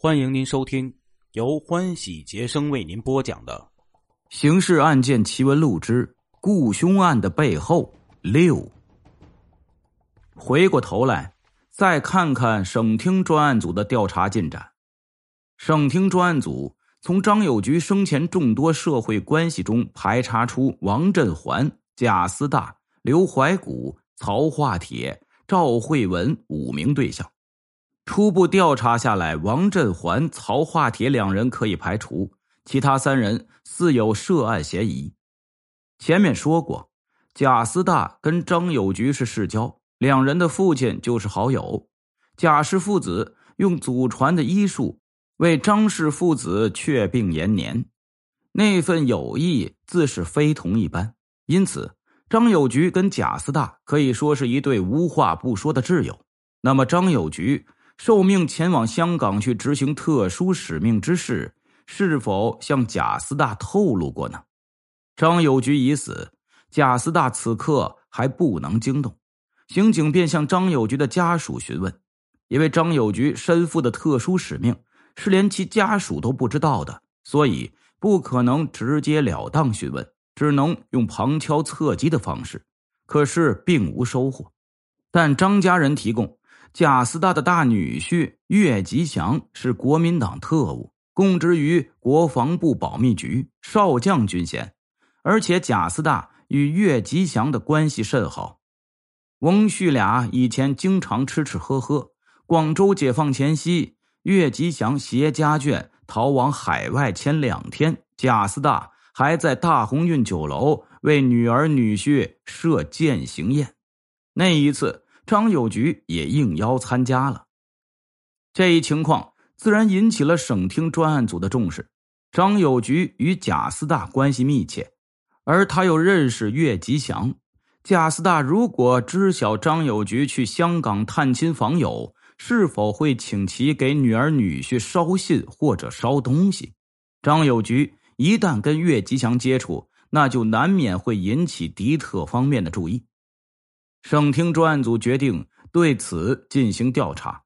欢迎您收听由欢喜杰生为您播讲的《刑事案件奇闻录之雇凶案的背后六》。回过头来，再看看省厅专案组的调查进展。省厅专案组从张有菊生前众多社会关系中排查出王振环、贾思大、刘怀古、曹化铁、赵慧文五名对象。初步调查下来，王振环、曹化铁两人可以排除，其他三人似有涉案嫌疑。前面说过，贾思大跟张有菊是世交，两人的父亲就是好友。贾氏父子用祖传的医术为张氏父子确病延年，那份友谊自是非同一般。因此，张有菊跟贾思大可以说是一对无话不说的挚友。那么，张有菊。受命前往香港去执行特殊使命之事，是否向贾斯大透露过呢？张友菊已死，贾斯大此刻还不能惊动，刑警便向张友菊的家属询问。因为张友菊身负的特殊使命是连其家属都不知道的，所以不可能直截了当询问，只能用旁敲侧击的方式。可是并无收获，但张家人提供。贾斯大的大女婿岳吉祥是国民党特务，供职于国防部保密局，少将军衔。而且贾斯大与岳吉祥的关系甚好，翁婿俩以前经常吃吃喝喝。广州解放前夕，岳吉祥携家眷逃往海外前两天，贾斯大还在大鸿运酒楼为女儿女婿设践行宴。那一次。张友菊也应邀参加了，这一情况自然引起了省厅专案组的重视。张友菊与贾思大关系密切，而他又认识岳吉祥。贾思大如果知晓张友菊去香港探亲访友，是否会请其给女儿女婿捎信或者捎东西？张友菊一旦跟岳吉祥接触，那就难免会引起敌特方面的注意。省厅专案组决定对此进行调查。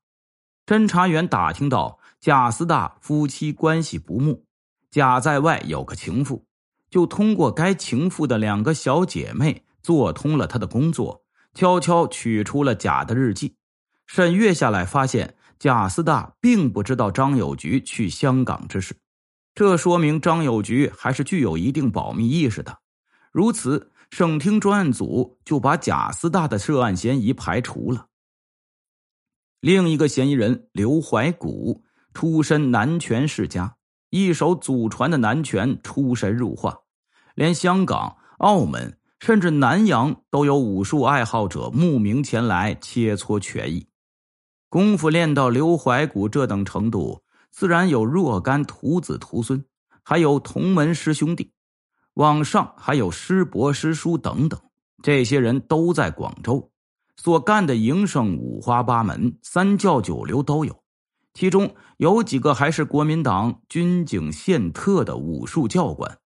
侦查员打听到贾斯大夫妻关系不睦，贾在外有个情妇，就通过该情妇的两个小姐妹做通了他的工作，悄悄取出了贾的日记。审阅下来，发现贾斯大并不知道张有菊去香港之事，这说明张有菊还是具有一定保密意识的。如此。省厅专案组就把贾思大的涉案嫌疑排除了。另一个嫌疑人刘怀古出身南拳世家，一手祖传的南拳出神入化，连香港、澳门甚至南洋都有武术爱好者慕名前来切磋拳艺。功夫练到刘怀古这等程度，自然有若干徒子徒孙，还有同门师兄弟。网上还有师伯师叔等等，这些人都在广州，所干的营生五花八门，三教九流都有。其中有几个还是国民党军警宪特的武术教官。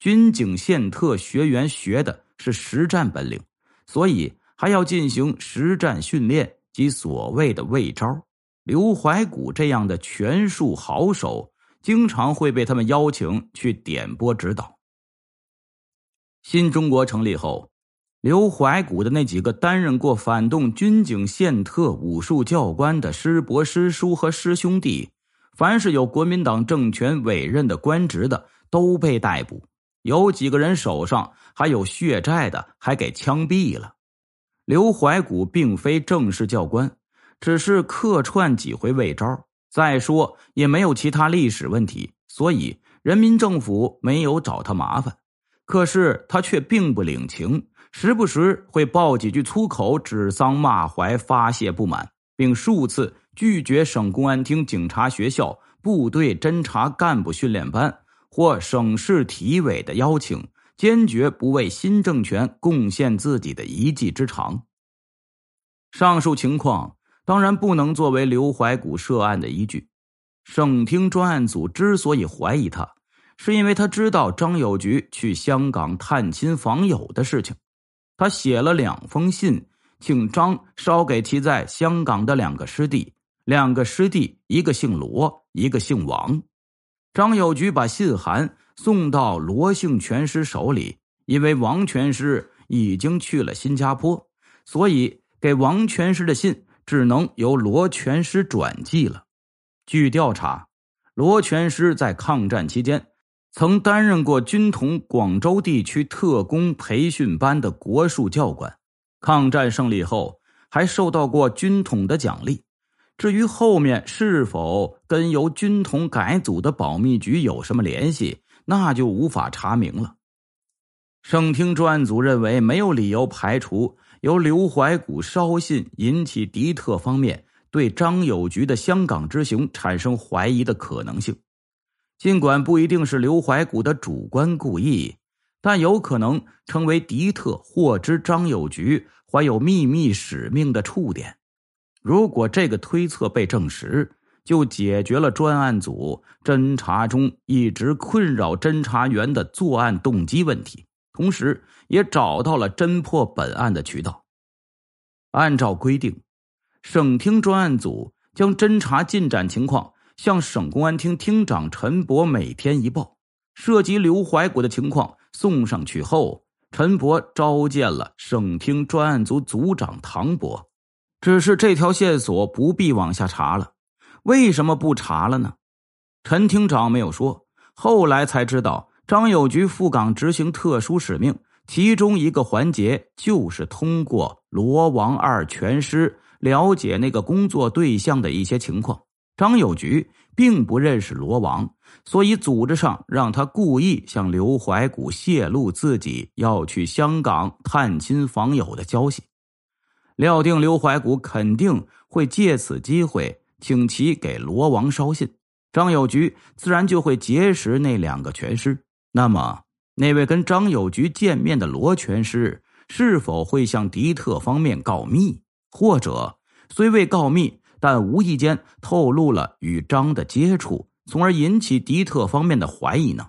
军警宪特学员学的是实战本领，所以还要进行实战训练及所谓的卫招。刘怀古这样的拳术好手，经常会被他们邀请去点拨指导。新中国成立后，刘怀古的那几个担任过反动军警宪特武术教官的师伯、师叔和师兄弟，凡是有国民党政权委任的官职的，都被逮捕。有几个人手上还有血债的，还给枪毙了。刘怀古并非正式教官，只是客串几回魏招。再说也没有其他历史问题，所以人民政府没有找他麻烦。可是他却并不领情，时不时会爆几句粗口，指桑骂槐，发泄不满，并数次拒绝省公安厅警察学校部队侦查干部训练班或省市体委的邀请，坚决不为新政权贡献自己的一技之长。上述情况当然不能作为刘怀古涉案的依据。省厅专案组之所以怀疑他。是因为他知道张友菊去香港探亲访友的事情，他写了两封信，请张捎给其在香港的两个师弟，两个师弟，一个姓罗，一个姓王。张友菊把信函送到罗姓拳师手里，因为王拳师已经去了新加坡，所以给王拳师的信只能由罗拳师转寄了。据调查，罗全师在抗战期间曾担任过军统广州地区特工培训班的国术教官，抗战胜利后还受到过军统的奖励。至于后面是否跟由军统改组的保密局有什么联系，那就无法查明了。省厅专案组认为，没有理由排除由刘怀古捎信引起敌特方面对张友菊的香港之行产生怀疑的可能性。尽管不一定是刘怀古的主观故意，但有可能成为敌特获知张友菊怀有秘密使命的触点。如果这个推测被证实，就解决了专案组侦查中一直困扰侦查员的作案动机问题，同时也找到了侦破本案的渠道。按照规定，省厅专案组将侦查进展情况向省公安厅厅长陈博每天一报。涉及刘怀国的情况送上去后，陈博召见了省厅专案组组长唐博。只是这条线索不必往下查了，为什么不查了呢？陈厅长没有说。后来才知道，张友菊赴港执行特殊使命，其中一个环节就是通过罗王二全师了解那个工作对象的一些情况。张友菊并不认识罗王，所以组织上让他故意向刘怀古泄露自己要去香港探亲访友的消息。料定刘怀古肯定会借此机会请其给罗王捎信，张有菊自然就会结识那两个拳师。那么，那位跟张有菊见面的罗拳师是否会向敌特方面告密，或者虽未告密，但无意间透露了与张的接触，从而引起敌特方面的怀疑呢？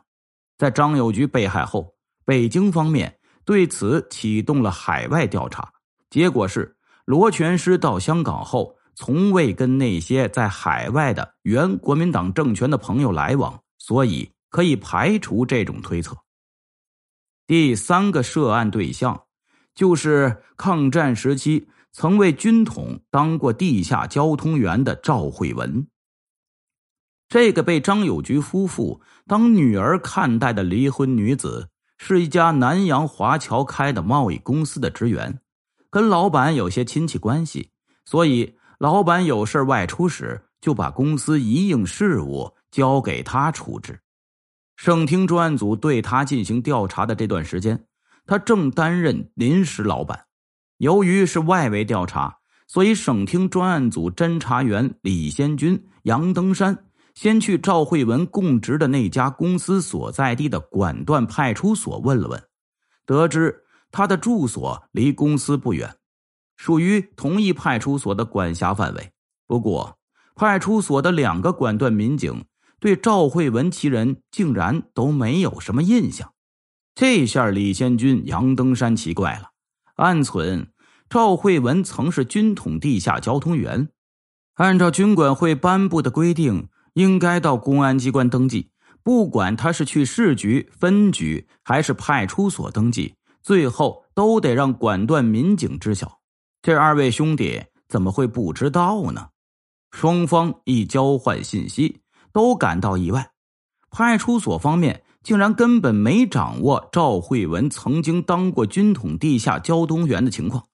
在张友菊被害后，北京方面对此启动了海外调查，结果是。罗全师到香港后，从未跟那些在海外的原国民党政权的朋友来往，所以可以排除这种推测。第三个涉案对象，就是抗战时期曾为军统当过地下交通员的赵慧文。这个被张友菊夫妇当女儿看待的离婚女子，是一家南洋华侨开的贸易公司的职员。跟老板有些亲戚关系，所以老板有事外出时，就把公司一应事务交给他处置。省厅专案组对他进行调查的这段时间，他正担任临时老板。由于是外围调查，所以省厅专案组侦查员李先军、杨登山先去赵慧文供职的那家公司所在地的管段派出所问了问，得知。他的住所离公司不远，属于同一派出所的管辖范围。不过，派出所的两个管段民警对赵慧文其人竟然都没有什么印象。这下李先军、杨登山奇怪了，暗存赵慧文曾是军统地下交通员，按照军管会颁布的规定，应该到公安机关登记。不管他是去市局、分局还是派出所登记。最后都得让管段民警知晓，这二位兄弟怎么会不知道呢？双方一交换信息，都感到意外。派出所方面竟然根本没掌握赵慧文曾经当过军统地下交通员的情况。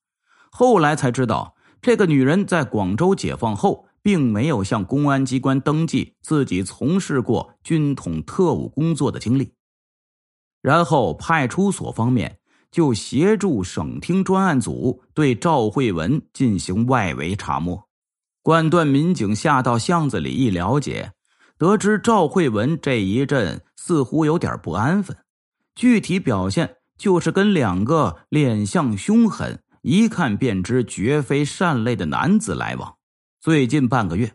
后来才知道，这个女人在广州解放后，并没有向公安机关登记自己从事过军统特务工作的经历。然后派出所方面。就协助省厅专案组对赵慧文进行外围查摸。管段民警下到巷子里一了解，得知赵慧文这一阵似乎有点不安分，具体表现就是跟两个脸相凶狠、一看便知绝非善类的男子来往。最近半个月，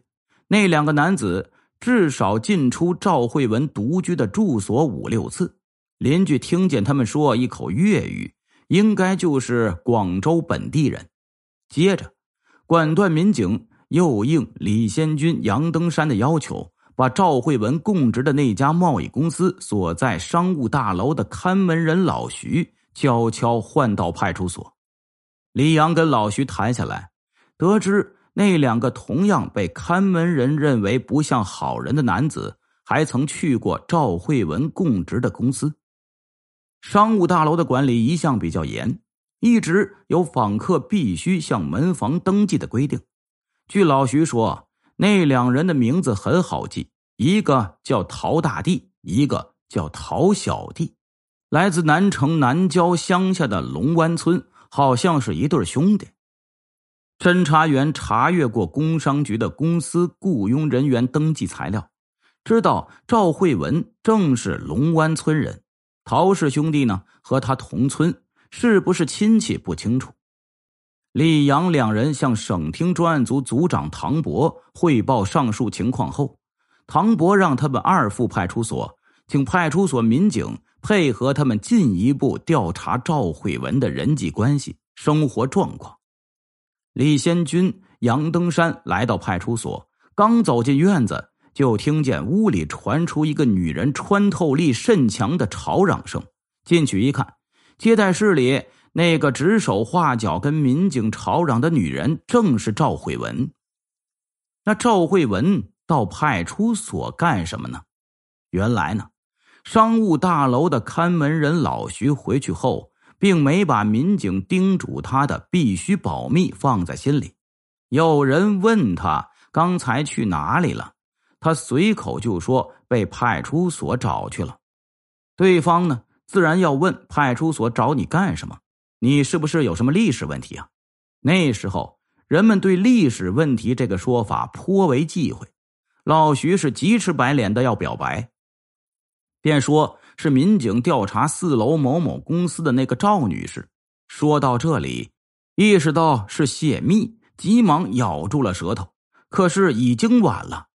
那两个男子至少进出赵慧文独居的住所五六次。邻居听见他们说一口粤语，应该就是广州本地人。接着，管段民警又应李先军、杨登山的要求，把赵慧文供职的那家贸易公司所在商务大楼的看门人老徐悄悄换到派出所。李阳跟老徐谈下来，得知那两个同样被看门人认为不像好人的男子，还曾去过赵慧文供职的公司。商务大楼的管理一向比较严。一直有访客必须向门房登记的规定。据老徐说，那两人的名字很好记，一个叫陶大弟，一个叫陶小弟，来自南城南郊乡下的龙湾村，好像是一对兄弟。侦查员查阅过工商局的公司雇佣人员登记材料，知道赵慧文正是龙湾村人，陶氏兄弟呢和他同村。是不是亲戚不清楚。李阳两人向省厅专案组组长唐博汇报上述情况后，唐博让他们二副派出所请派出所民警配合他们进一步调查赵慧文的人际关系、生活状况。李先军、杨登山来到派出所，刚走进院子，就听见屋里传出一个女人穿透力甚强的吵嚷声。进去一看。接待室里那个指手画脚、跟民警吵嚷的女人，正是赵慧文。那赵慧文到派出所干什么呢？原来呢，商务大楼的看门人老徐回去后，并没把民警叮嘱他的必须保密放在心里。有人问他刚才去哪里了，他随口就说被派出所找去了。对方呢？自然要问派出所找你干什么？你是不是有什么历史问题啊？那时候人们对历史问题这个说法颇为忌讳。老徐是急赤白脸的要表白，便说是民警调查四楼某某公司的那个赵女士。说到这里，意识到是泄密，急忙咬住了舌头。可是已经晚了，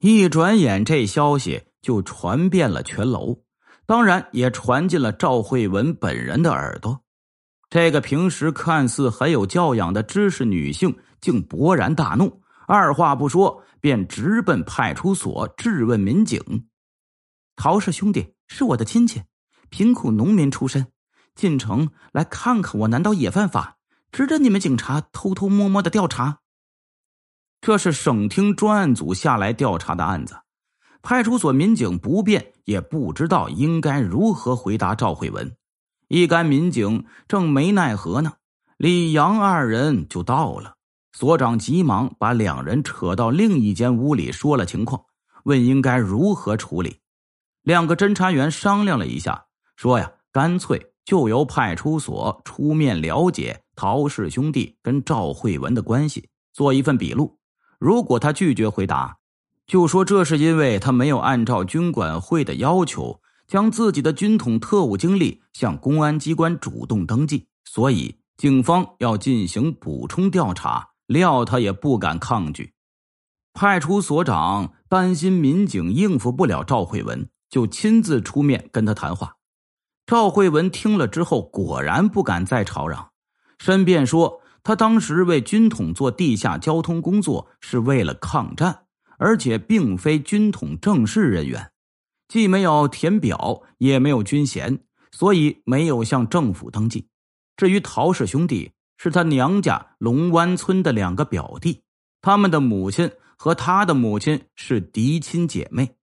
一转眼这消息就传遍了全楼。当然也传进了赵慧文本人的耳朵。这个平时看似很有教养的知识女性，竟勃然大怒，二话不说便直奔派出所质问民警：“陶氏兄弟是我的亲戚，贫苦农民出身，进城来看看我，难道也犯法？值得你们警察偷偷摸摸的调查？”这是省厅专案组下来调查的案子。派出所民警不便，也不知道应该如何回答赵慧文。一干民警正没奈何呢，李阳二人就到了。所长急忙把两人扯到另一间屋里，说了情况，问应该如何处理。两个侦查员商量了一下，说呀，干脆就由派出所出面了解陶氏兄弟跟赵慧文的关系，做一份笔录。如果他拒绝回答。就说这是因为他没有按照军管会的要求，将自己的军统特务经历向公安机关主动登记，所以警方要进行补充调查。料他也不敢抗拒。派出所长担心民警应付不了赵慧文，就亲自出面跟他谈话。赵慧文听了之后，果然不敢再吵嚷，申辩说他当时为军统做地下交通工作是为了抗战。而且并非军统正式人员，既没有填表，也没有军衔，所以没有向政府登记。至于陶氏兄弟，是他娘家龙湾村的两个表弟，他们的母亲和他的母亲是嫡亲姐妹，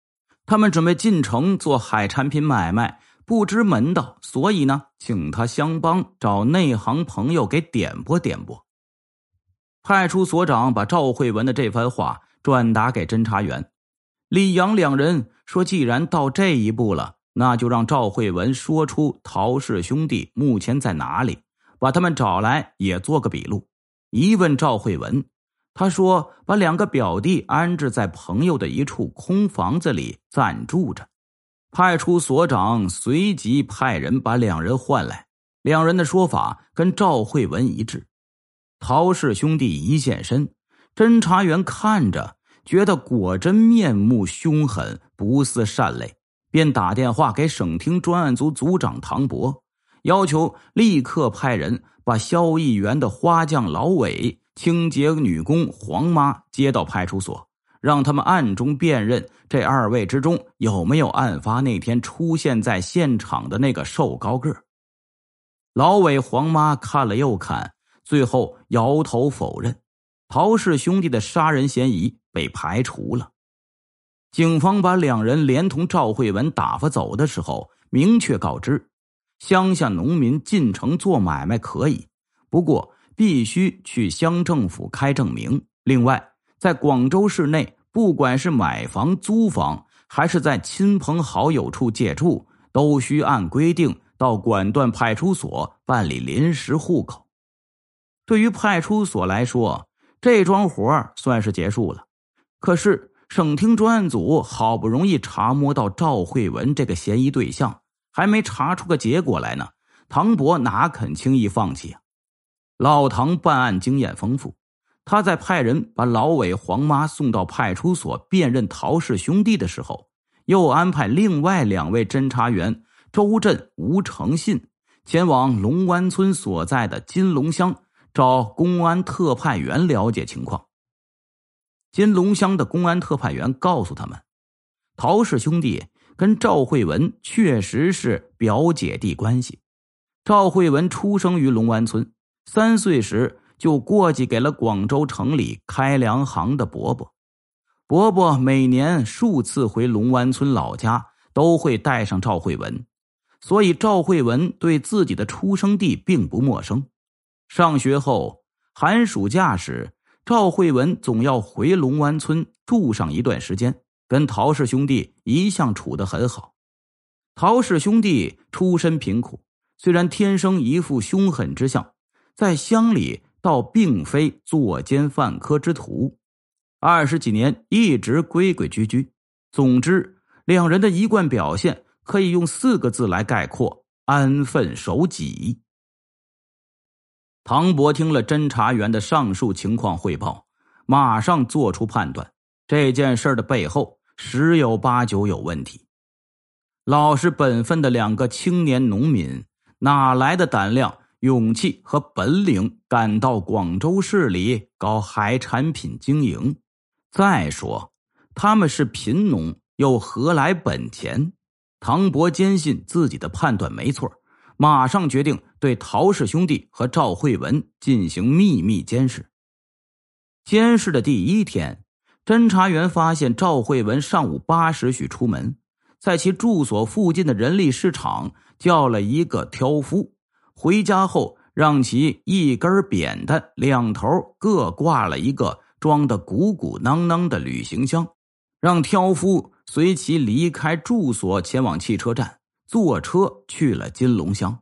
他们准备进城做海产品买卖，不知门道，所以呢，请他相帮，找内行朋友给点拨点拨。派出所长把赵慧文的这番话。转达给侦查员，李阳两人说：“既然到这一步了，那就让赵慧文说出陶氏兄弟目前在哪里，把他们找来也做个笔录。”一问赵慧文，他说：“把两个表弟安置在朋友的一处空房子里暂住着。”派出所长随即派人把两人换来，两人的说法跟赵慧文一致。陶氏兄弟一现身。侦查员看着，觉得果真面目凶狠，不似善类，便打电话给省厅专案组组长唐博，要求立刻派人把萧议员的花匠老韦清洁女工黄妈接到派出所，让他们暗中辨认这二位之中有没有案发那天出现在现场的那个瘦高个。老伟黄妈看了又看，最后摇头否认，陶氏兄弟的杀人嫌疑被排除了。警方把两人连同赵慧文打发走的时候，明确告知：乡下农民进城做买卖可以，不过必须去乡政府开证明。另外，在广州市内，不管是买房、租房，还是在亲朋好友处借住，都需按规定到管段派出所办理临时户口。对于派出所来说，这桩活算是结束了。可是。省厅专案组好不容易查摸到赵慧文这个嫌疑对象，还没查出个结果来呢。唐伯哪肯轻易放弃啊？老唐办案经验丰富，他在派人把老伟、黄妈送到派出所辨认陶氏兄弟的时候，又安排另外两位侦查员周震、吴成信前往龙湾村所在的金龙乡找公安特派员了解情况。金龙乡的公安特派员告诉他们，陶氏兄弟跟赵慧文确实是表姐弟关系。赵慧文出生于龙湾村，三岁时就过继给了广州城里开粮行的伯伯。伯伯每年数次回龙湾村老家，都会带上赵慧文，所以赵慧文对自己的出生地并不陌生。上学后，寒暑假时。赵慧文总要回龙湾村住上一段时间，跟陶氏兄弟一向处得很好。陶氏兄弟出身贫苦，虽然天生一副凶狠之相，在乡里倒并非作奸犯科之徒，二十几年一直规规矩矩。总之，两人的一贯表现可以用四个字来概括：安分守己。唐伯听了侦查员的上述情况汇报，马上做出判断：这件事的背后十有八九有问题。老实本分的两个青年农民，哪来的胆量、勇气和本领，赶到广州市里搞海产品经营？再说，他们是贫农，又何来本钱？唐伯坚信自己的判断没错。马上决定对陶氏兄弟和赵慧文进行秘密监视。监视的第一天，侦查员发现赵慧文上午八时许出门，在其住所附近的人力市场叫了一个挑夫，回家后让其一根扁担两头各挂了一个装的鼓鼓囊囊的旅行箱，让挑夫随其离开住所前往汽车站。坐车去了金龙乡，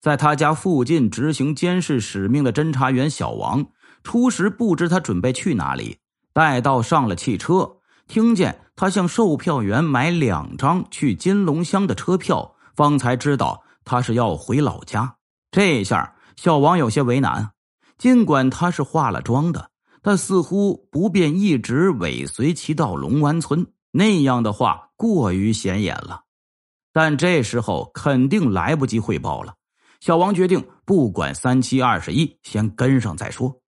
在他家附近执行监视使命的侦查员小王，初时不知他准备去哪里。待到上了汽车，听见他向售票员买两张去金龙乡的车票，方才知道他是要回老家。这下小王有些为难，尽管他是化了妆的，但似乎不便一直尾随其到龙湾村，那样的话过于显眼了。但这时候肯定来不及汇报了。小王决定不管三七二十一，先跟上再说。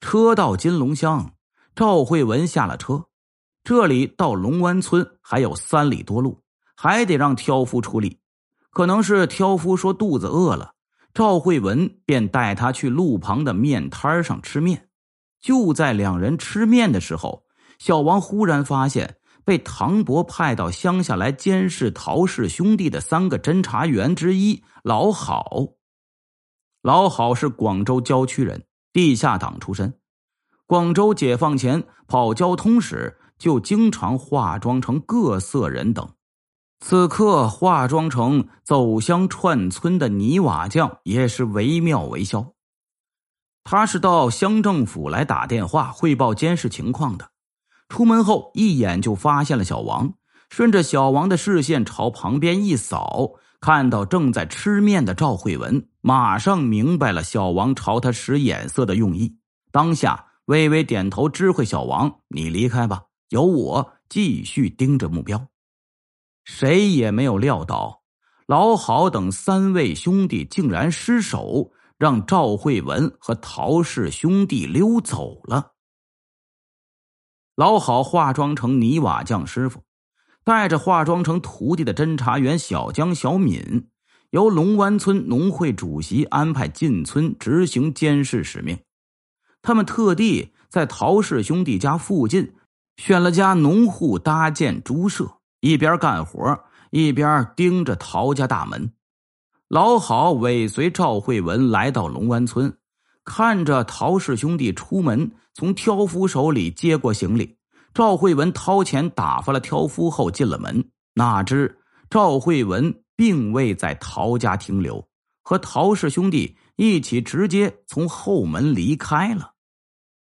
车到金龙乡，赵慧文下了车。这里到龙湾村还有三里多路，还得让挑夫出力。可能是挑夫说肚子饿了，赵慧文便带他去路旁的面摊上吃面。就在两人吃面的时候，小王忽然发现。被唐伯派到乡下来监视陶氏兄弟的三个侦查员之一老郝，老郝是广州郊区人，地下党出身。广州解放前跑交通时，就经常化妆成各色人等。此刻化妆成走乡串村的泥瓦匠，也是惟妙惟肖。他是到乡政府来打电话汇报监视情况的。出门后，一眼就发现了小王。顺着小王的视线朝旁边一扫，看到正在吃面的赵慧文，马上明白了小王朝他使眼色的用意。当下微微点头，知会小王：“你离开吧，由我继续盯着目标。”谁也没有料到，老郝等三位兄弟竟然失手，让赵慧文和陶氏兄弟溜走了。老好化妆成泥瓦匠师傅，带着化妆成徒弟的侦查员小江、小敏，由龙湾村农会主席安排进村执行监视使命。他们特地在陶氏兄弟家附近选了家农户搭建猪舍，一边干活一边盯着陶家大门。老好尾随赵慧文来到龙湾村，看着陶氏兄弟出门，从挑夫手里接过行李。赵慧文掏钱打发了挑夫后进了门。哪知赵慧文并未在陶家停留，和陶氏兄弟一起直接从后门离开了。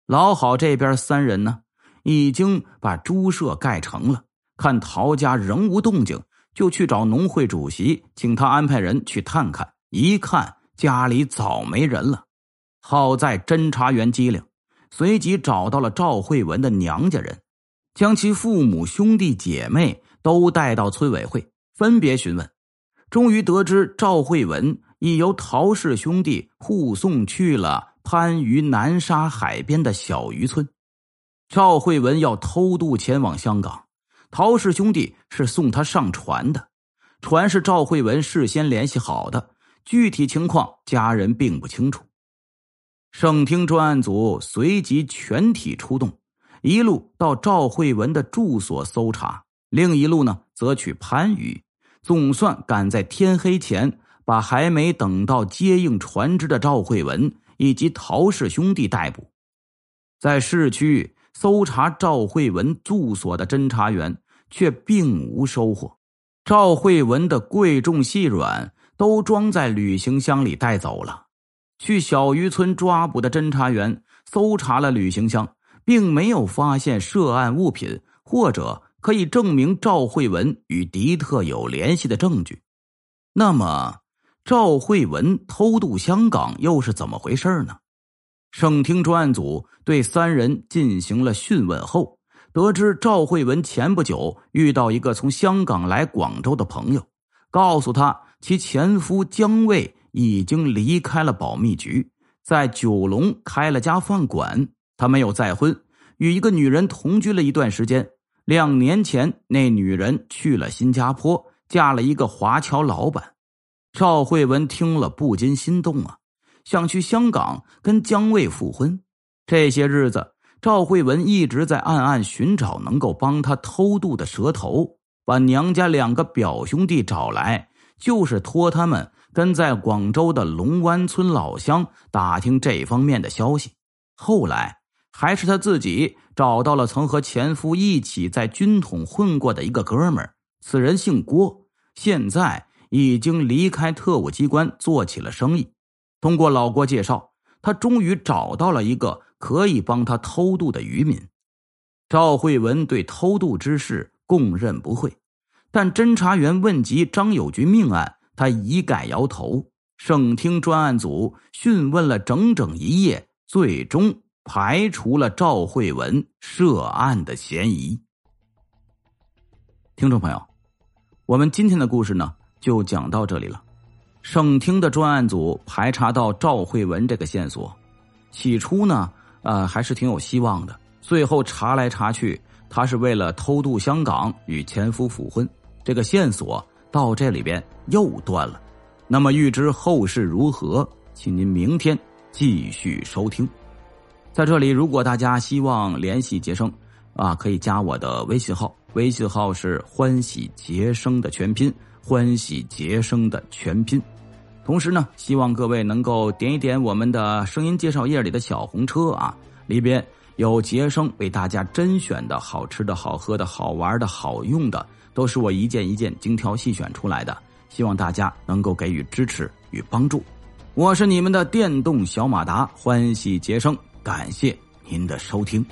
老好这边三人呢，已经把猪舍盖成了，看陶家仍无动静。就去找农会主席，请他安排人去探看。一看家里早没人了，好在侦查员机灵，随即找到了赵慧文的娘家人，将其父母、兄弟姐妹都带到村委会，分别询问。终于得知赵慧文已由陶氏兄弟护送去了番禺南沙海边的小渔村。赵慧文要偷渡前往香港。陶氏兄弟是送他上船的，船是赵慧文事先联系好的，具体情况家人并不清楚。省厅专案组随即全体出动，一路到赵慧文的住所搜查，另一路呢则去番禺，总算赶在天黑前把还没等到接应船只的赵慧文以及陶氏兄弟逮捕，在市区。搜查赵慧文住所的侦查员却并无收获，赵慧文的贵重细软都装在旅行箱里带走了。去小渔村抓捕的侦查员搜查了旅行箱，并没有发现涉案物品或者可以证明赵慧文与迪特有联系的证据。那么，赵慧文偷渡香港又是怎么回事呢？省厅专案组对三人进行了讯问后，得知赵慧文前不久遇到一个从香港来广州的朋友，告诉他其前夫江卫已经离开了保密局，在九龙开了家饭馆。他没有再婚，与一个女人同居了一段时间。两年前，那女人去了新加坡，嫁了一个华侨老板。赵慧文听了不禁心动啊。想去香港跟姜卫复婚，这些日子赵慧文一直在暗暗寻找能够帮他偷渡的蛇头，把娘家两个表兄弟找来，就是托他们跟在广州的龙湾村老乡打听这方面的消息。后来还是他自己找到了曾和前夫一起在军统混过的一个哥们儿，此人姓郭，现在已经离开特务机关，做起了生意。通过老郭介绍，他终于找到了一个可以帮他偷渡的渔民。赵慧文对偷渡之事供认不讳，但侦查员问及张友军命案，他一概摇头。省厅专案组讯问了整整一夜，最终排除了赵慧文涉案的嫌疑。听众朋友，我们今天的故事呢，就讲到这里了。省厅的专案组排查到赵慧文这个线索，起初呢，呃，还是挺有希望的。最后查来查去，他是为了偷渡香港与前夫复婚，这个线索到这里边又断了。那么，预知后事如何，请您明天继续收听。在这里，如果大家希望联系杰生，啊，可以加我的微信号，微信号是“欢喜杰生”的全拼，“欢喜杰生”的全拼。同时呢，希望各位能够点一点我们的声音介绍页里的小红车啊，里边有杰生为大家甄选的好吃的好喝的好玩的好用的，都是我一件一件精挑细选出来的。希望大家能够给予支持与帮助。我是你们的电动小马达，欢喜杰生，感谢您的收听。